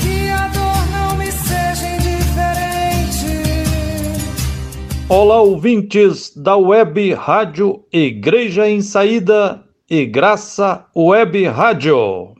Que a dor não me seja indiferente. Olá, ouvintes da Web Rádio Igreja em Saída e Graça Web Rádio.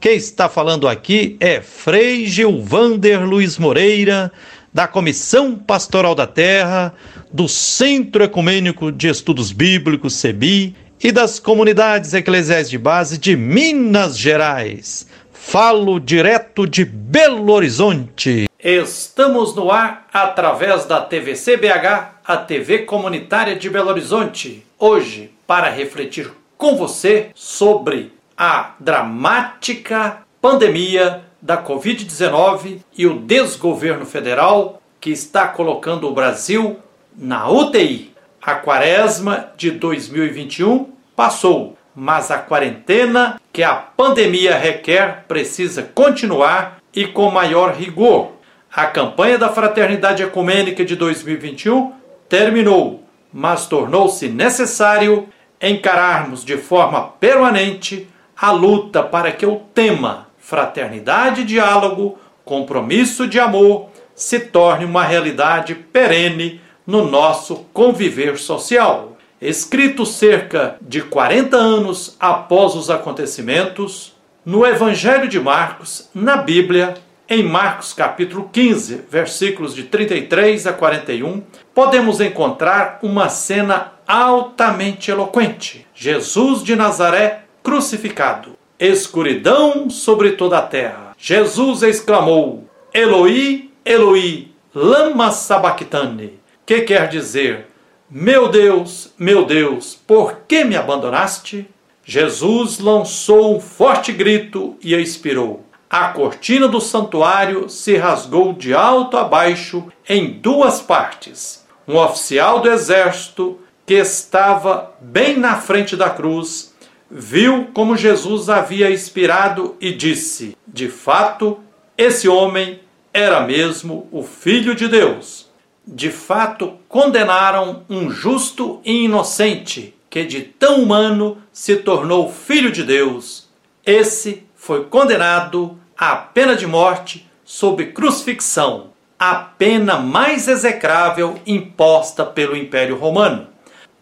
Quem está falando aqui é Frei Gilvander Luiz Moreira, da Comissão Pastoral da Terra, do Centro Ecumênico de Estudos Bíblicos, CEBI, e das comunidades eclesiais de base de Minas Gerais. Falo direto de Belo Horizonte. Estamos no ar através da TVC BH, a TV comunitária de Belo Horizonte. Hoje, para refletir com você sobre a dramática pandemia da Covid-19 e o desgoverno federal que está colocando o Brasil na UTI. A quaresma de 2021 passou, mas a quarentena que a pandemia requer precisa continuar e com maior rigor. A campanha da Fraternidade Ecumênica de 2021 terminou, mas tornou-se necessário encararmos de forma permanente a luta para que o tema fraternidade diálogo, compromisso de amor, se torne uma realidade perene no nosso conviver social. Escrito cerca de 40 anos após os acontecimentos, no Evangelho de Marcos, na Bíblia, em Marcos capítulo 15, versículos de 33 a 41, podemos encontrar uma cena altamente eloquente. Jesus de Nazaré crucificado. Escuridão sobre toda a terra. Jesus exclamou: Eloi, Eloi, lama sabachthani que quer dizer: Meu Deus, meu Deus, por que me abandonaste? Jesus lançou um forte grito e expirou. A cortina do santuário se rasgou de alto a baixo em duas partes. Um oficial do exército, que estava bem na frente da cruz, viu como Jesus havia expirado e disse: De fato, esse homem era mesmo o Filho de Deus de fato condenaram um justo e inocente que de tão humano se tornou filho de Deus. Esse foi condenado à pena de morte sob crucifixão, a pena mais execrável imposta pelo Império Romano.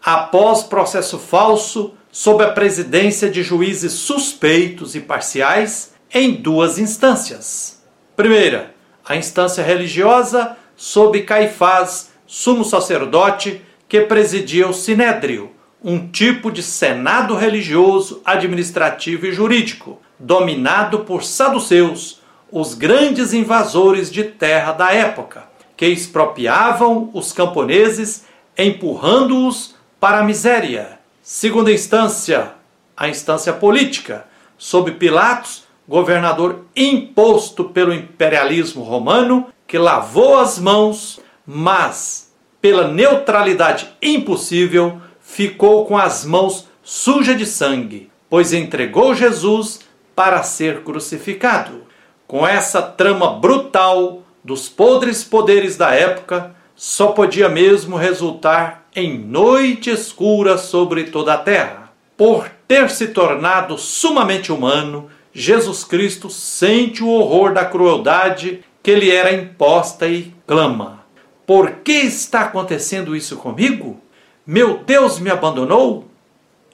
Após processo falso, sob a presidência de juízes suspeitos e parciais, em duas instâncias. Primeira, a instância religiosa sob Caifás, sumo sacerdote, que presidia o Sinédrio, um tipo de senado religioso, administrativo e jurídico, dominado por saduceus, os grandes invasores de terra da época, que expropriavam os camponeses, empurrando-os para a miséria. Segunda instância, a instância política, sob Pilatos, governador imposto pelo imperialismo romano, que lavou as mãos, mas pela neutralidade impossível ficou com as mãos sujas de sangue, pois entregou Jesus para ser crucificado. Com essa trama brutal dos podres poderes da época, só podia mesmo resultar em noite escura sobre toda a terra. Por ter se tornado sumamente humano, Jesus Cristo sente o horror da crueldade que lhe era imposta e clama: Por que está acontecendo isso comigo? Meu Deus me abandonou?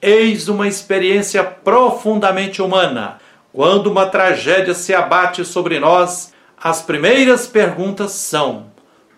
Eis uma experiência profundamente humana. Quando uma tragédia se abate sobre nós, as primeiras perguntas são: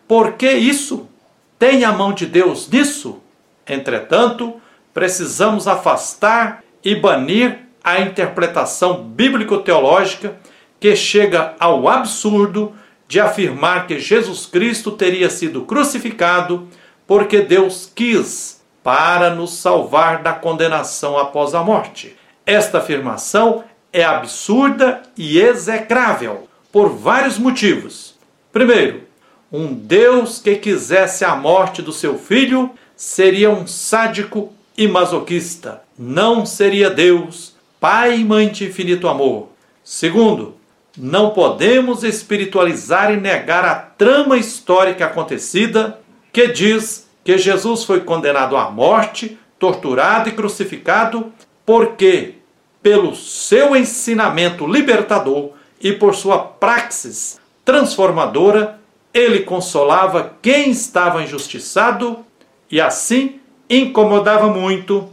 por que isso? Tem a mão de Deus nisso? Entretanto, precisamos afastar e banir a interpretação bíblico-teológica que chega ao absurdo de afirmar que Jesus Cristo teria sido crucificado porque Deus quis para nos salvar da condenação após a morte. Esta afirmação é absurda e execrável por vários motivos. Primeiro, um Deus que quisesse a morte do seu filho seria um sádico e masoquista. Não seria Deus, Pai e Mãe de infinito amor. Segundo, não podemos espiritualizar e negar a trama histórica acontecida que diz que Jesus foi condenado à morte, torturado e crucificado porque pelo seu ensinamento libertador e por sua praxis transformadora, ele consolava quem estava injustiçado e assim incomodava muito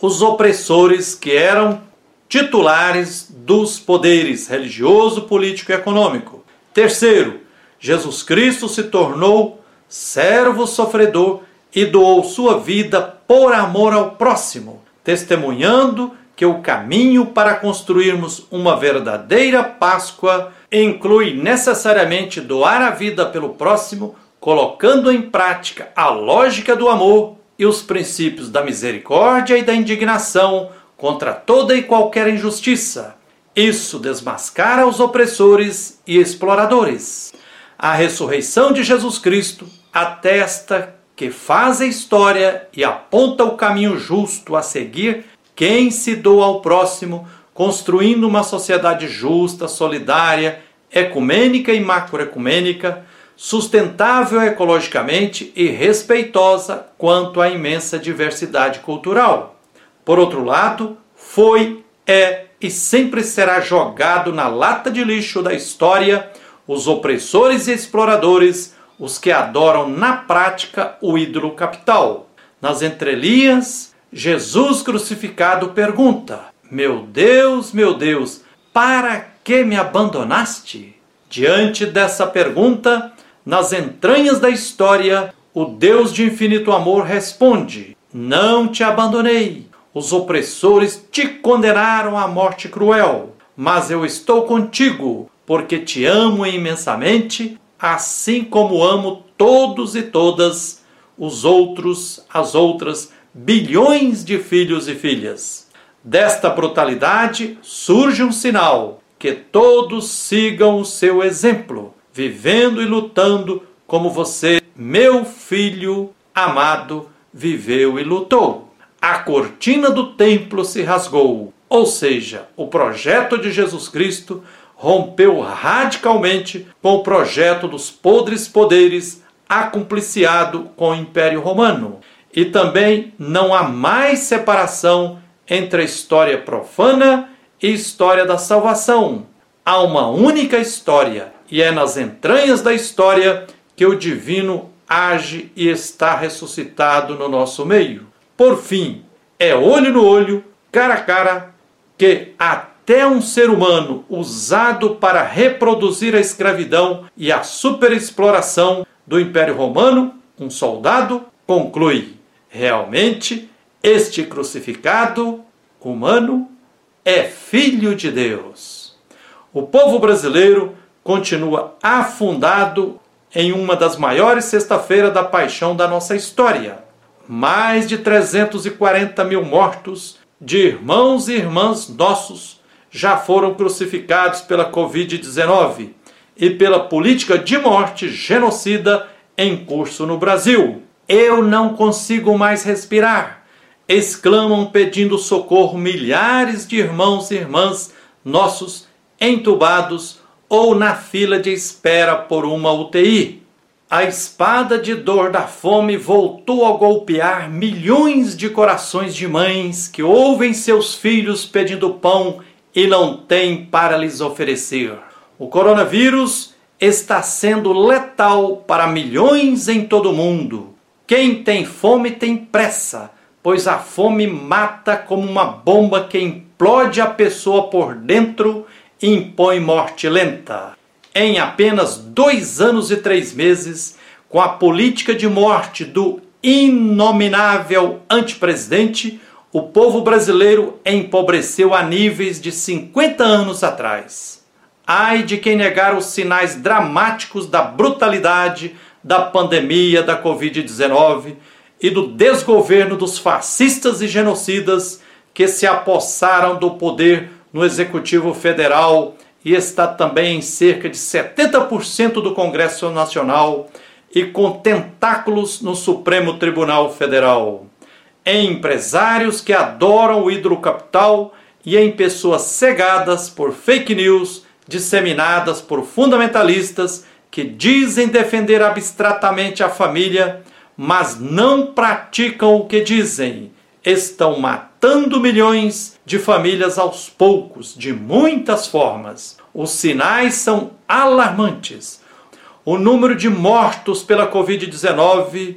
os opressores que eram titulares dos poderes religioso, político e econômico. Terceiro, Jesus Cristo se tornou servo sofredor e doou sua vida por amor ao próximo, testemunhando que o caminho para construirmos uma verdadeira Páscoa inclui necessariamente doar a vida pelo próximo, colocando em prática a lógica do amor e os princípios da misericórdia e da indignação contra toda e qualquer injustiça. Isso desmascara os opressores e exploradores. A ressurreição de Jesus Cristo atesta que faz a história e aponta o caminho justo a seguir quem se doa ao próximo, construindo uma sociedade justa, solidária, ecumênica e macroecumênica, sustentável ecologicamente e respeitosa quanto à imensa diversidade cultural. Por outro lado, foi, é e sempre será jogado na lata de lixo da história os opressores e exploradores, os que adoram na prática o ídolo capital. Nas entrelinhas, Jesus crucificado pergunta: Meu Deus, meu Deus, para que me abandonaste? Diante dessa pergunta, nas entranhas da história, o Deus de infinito amor responde: Não te abandonei. Os opressores te condenaram à morte cruel, mas eu estou contigo, porque te amo imensamente, assim como amo todos e todas os outros, as outras bilhões de filhos e filhas. Desta brutalidade surge um sinal: que todos sigam o seu exemplo vivendo e lutando como você, meu filho amado, viveu e lutou. A cortina do templo se rasgou, ou seja, o projeto de Jesus Cristo rompeu radicalmente com o projeto dos podres poderes acumpliciado com o Império Romano. E também não há mais separação entre a história profana e história da salvação. Há uma única história e é nas entranhas da história que o divino age e está ressuscitado no nosso meio. Por fim, é olho no olho, cara a cara, que até um ser humano usado para reproduzir a escravidão e a superexploração do Império Romano, um soldado, conclui: realmente este crucificado humano é filho de Deus. O povo brasileiro continua afundado em uma das maiores sexta-feiras da paixão da nossa história. Mais de 340 mil mortos de irmãos e irmãs nossos já foram crucificados pela Covid-19 e pela política de morte genocida em curso no Brasil. Eu não consigo mais respirar! exclamam pedindo socorro milhares de irmãos e irmãs nossos entubados ou na fila de espera por uma UTI. A espada de dor da fome voltou a golpear milhões de corações de mães que ouvem seus filhos pedindo pão e não têm para lhes oferecer. O coronavírus está sendo letal para milhões em todo o mundo. Quem tem fome tem pressa, pois a fome mata como uma bomba que implode a pessoa por dentro impõe morte lenta. Em apenas dois anos e três meses, com a política de morte do inominável antepresidente, o povo brasileiro empobreceu a níveis de 50 anos atrás. Ai de quem negar os sinais dramáticos da brutalidade da pandemia da Covid-19 e do desgoverno dos fascistas e genocidas que se apossaram do poder no Executivo Federal e está também em cerca de 70% do Congresso Nacional e com tentáculos no Supremo Tribunal Federal. Em empresários que adoram o hidrocapital e em pessoas cegadas por fake news disseminadas por fundamentalistas que dizem defender abstratamente a família, mas não praticam o que dizem estão matando milhões de famílias aos poucos, de muitas formas. Os sinais são alarmantes. O número de mortos pela Covid-19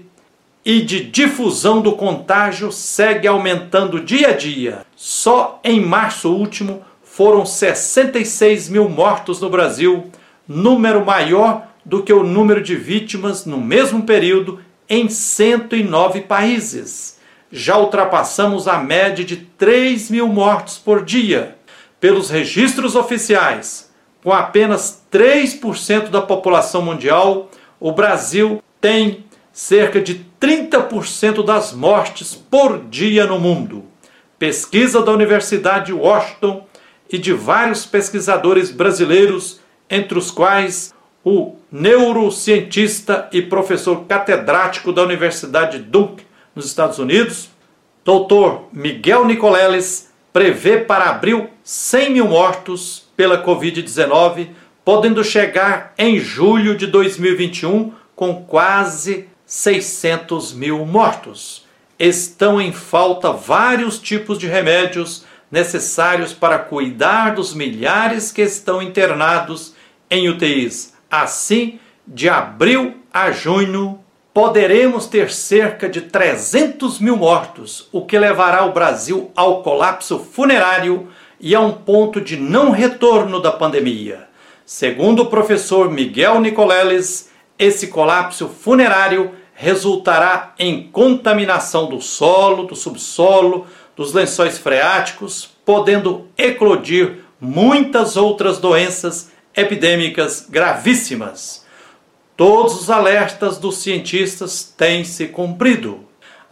e de difusão do contágio segue aumentando dia a dia. Só em março último foram 66 mil mortos no Brasil, número maior do que o número de vítimas no mesmo período em 109 países. Já ultrapassamos a média de 3 mil mortos por dia. Pelos registros oficiais, com apenas 3% da população mundial, o Brasil tem cerca de 30% das mortes por dia no mundo. Pesquisa da Universidade de Washington e de vários pesquisadores brasileiros, entre os quais o neurocientista e professor catedrático da Universidade Duke, nos Estados Unidos, Dr. Miguel Nicoleles, prevê para abril 100 mil mortos pela Covid-19, podendo chegar em julho de 2021 com quase 600 mil mortos. Estão em falta vários tipos de remédios necessários para cuidar dos milhares que estão internados em UTIs. Assim, de abril a junho, poderemos ter cerca de 300 mil mortos, o que levará o Brasil ao colapso funerário e a um ponto de não retorno da pandemia. Segundo o professor Miguel Nicoleles, esse colapso funerário resultará em contaminação do solo, do subsolo, dos lençóis freáticos, podendo eclodir muitas outras doenças epidêmicas gravíssimas. Todos os alertas dos cientistas têm se cumprido.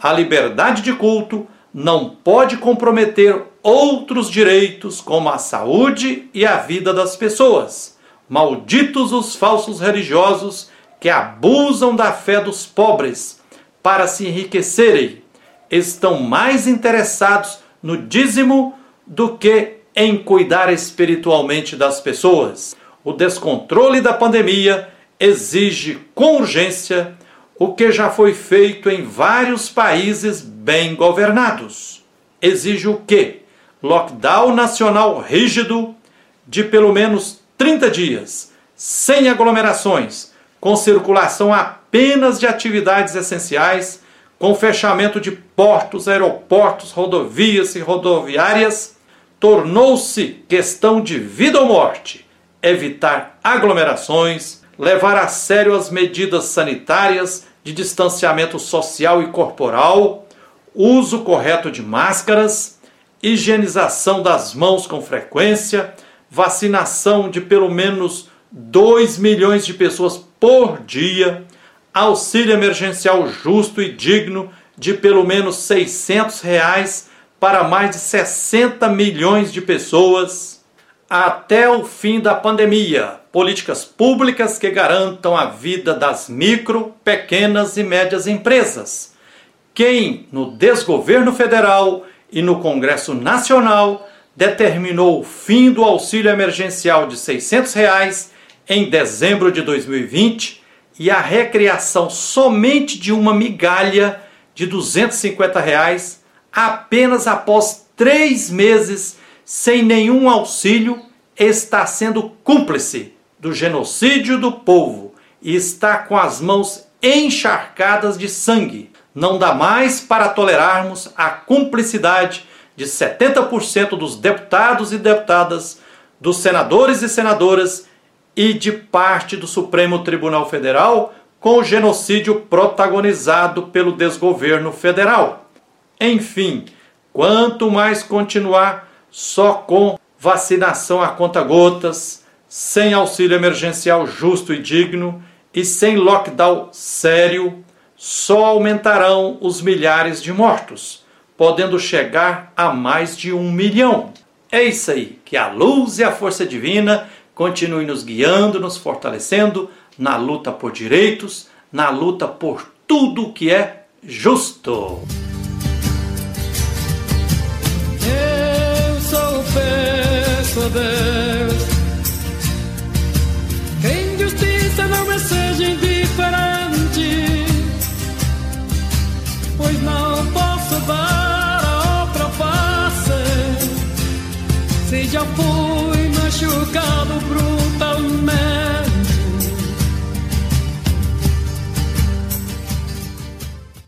A liberdade de culto não pode comprometer outros direitos, como a saúde e a vida das pessoas. Malditos os falsos religiosos que abusam da fé dos pobres para se enriquecerem. Estão mais interessados no dízimo do que em cuidar espiritualmente das pessoas. O descontrole da pandemia exige com urgência o que já foi feito em vários países bem governados. Exige o quê? Lockdown nacional rígido de pelo menos 30 dias, sem aglomerações, com circulação apenas de atividades essenciais, com fechamento de portos, aeroportos, rodovias e rodoviárias, tornou-se questão de vida ou morte evitar aglomerações, levar a sério as medidas sanitárias de distanciamento social e corporal, uso correto de máscaras, higienização das mãos com frequência, vacinação de pelo menos 2 milhões de pessoas por dia, auxílio emergencial justo e digno de pelo menos 600 reais para mais de 60 milhões de pessoas até o fim da pandemia. Políticas públicas que garantam a vida das micro, pequenas e médias empresas. Quem, no desgoverno federal e no Congresso Nacional, determinou o fim do auxílio emergencial de 600 reais em dezembro de 2020 e a recriação somente de uma migalha de 250 reais apenas após três meses sem nenhum auxílio, está sendo cúmplice do genocídio do povo e está com as mãos encharcadas de sangue. Não dá mais para tolerarmos a cumplicidade de 70% dos deputados e deputadas, dos senadores e senadoras e de parte do Supremo Tribunal Federal com o genocídio protagonizado pelo desgoverno federal. Enfim, quanto mais continuar só com vacinação a conta-gotas, sem auxílio emergencial justo e digno e sem lockdown sério, só aumentarão os milhares de mortos, podendo chegar a mais de um milhão. É isso aí, que a luz e a força divina continuem nos guiando, nos fortalecendo na luta por direitos, na luta por tudo que é justo. saber. Que a injustiça não me seja indiferente, pois não posso dar a outra face. Se já fui machucado por